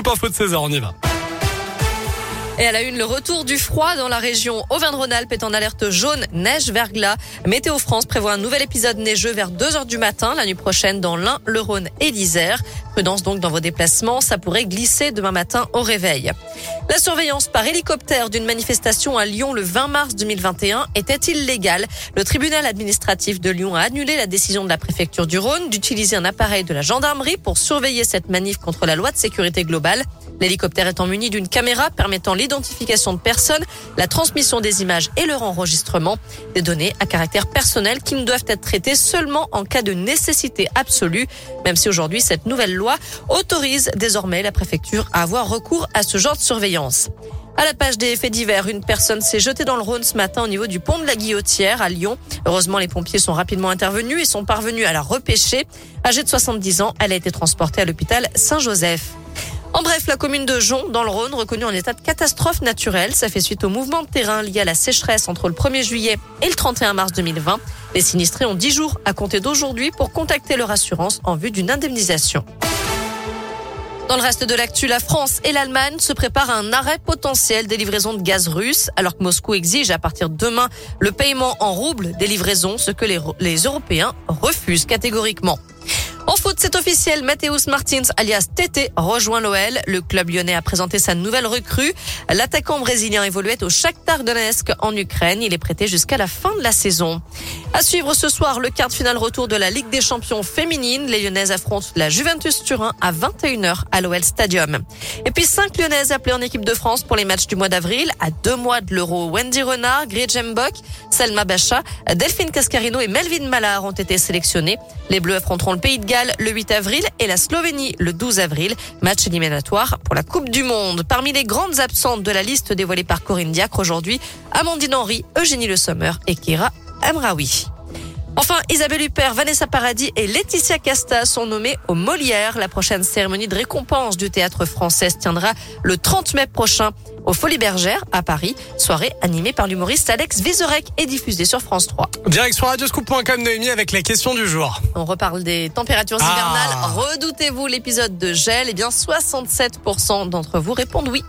scoop info de 16h, on y va. Et à la une, le retour du froid dans la région Auvergne-Rhône-Alpes est en alerte jaune, neige, verglas. Météo France prévoit un nouvel épisode neigeux vers 2 heures du matin la nuit prochaine dans l'Ain, le Rhône et l'Isère. Prudence donc dans vos déplacements, ça pourrait glisser demain matin au réveil. La surveillance par hélicoptère d'une manifestation à Lyon le 20 mars 2021 était illégale. Le tribunal administratif de Lyon a annulé la décision de la préfecture du Rhône d'utiliser un appareil de la gendarmerie pour surveiller cette manif contre la loi de sécurité globale. L'hélicoptère étant muni d'une caméra permettant l'identification de personnes, la transmission des images et leur enregistrement. Des données à caractère personnel qui ne doivent être traitées seulement en cas de nécessité absolue, même si aujourd'hui cette nouvelle loi autorise désormais la préfecture à avoir recours à ce genre de surveillance. À la page des faits divers, une personne s'est jetée dans le Rhône ce matin au niveau du pont de la Guillotière à Lyon. Heureusement, les pompiers sont rapidement intervenus et sont parvenus à la repêcher. Âgée de 70 ans, elle a été transportée à l'hôpital Saint-Joseph. En bref, la commune de Jon, dans le Rhône, reconnue en état de catastrophe naturelle. Ça fait suite au mouvement de terrain lié à la sécheresse entre le 1er juillet et le 31 mars 2020. Les sinistrés ont 10 jours à compter d'aujourd'hui pour contacter leur assurance en vue d'une indemnisation. Dans le reste de l'actu, la France et l'Allemagne se préparent à un arrêt potentiel des livraisons de gaz russe, alors que Moscou exige à partir de demain le paiement en roubles des livraisons, ce que les Européens refusent catégoriquement. En foot, c'est officiel. Matthäus Martins, alias Tété, rejoint l'OL. Le club lyonnais a présenté sa nouvelle recrue. L'attaquant brésilien évoluait au Shakhtar Donetsk en Ukraine. Il est prêté jusqu'à la fin de la saison. À suivre ce soir, le quart de finale retour de la Ligue des champions féminines. Les Lyonnaises affrontent la Juventus Turin à 21h à l'OL Stadium. Et puis cinq Lyonnaises appelées en équipe de France pour les matchs du mois d'avril. À deux mois de l'Euro, Wendy Renard, Gretchen Bock, Selma Bacha, Delphine Cascarino et Melvin Mallard ont été sélectionnés. Les Bleus affronteront le Pays de Galles le 8 avril et la Slovénie le 12 avril. Match éliminatoire pour la Coupe du Monde. Parmi les grandes absentes de la liste dévoilée par Corinne Diacre aujourd'hui, Amandine Henry, Eugénie Le Sommer et Kira Amraoui. Enfin, Isabelle Huppert, Vanessa Paradis et Laetitia Casta sont nommées au Molière. La prochaine cérémonie de récompense du théâtre français se tiendra le 30 mai prochain au Folies Bergères à Paris. Soirée animée par l'humoriste Alex Vizorek et diffusée sur France 3. Direction radioscoop.com Noémie avec la question du jour. On reparle des températures Ah. hivernales. Redoutez-vous l'épisode de gel Eh bien, 67% d'entre vous répondent oui.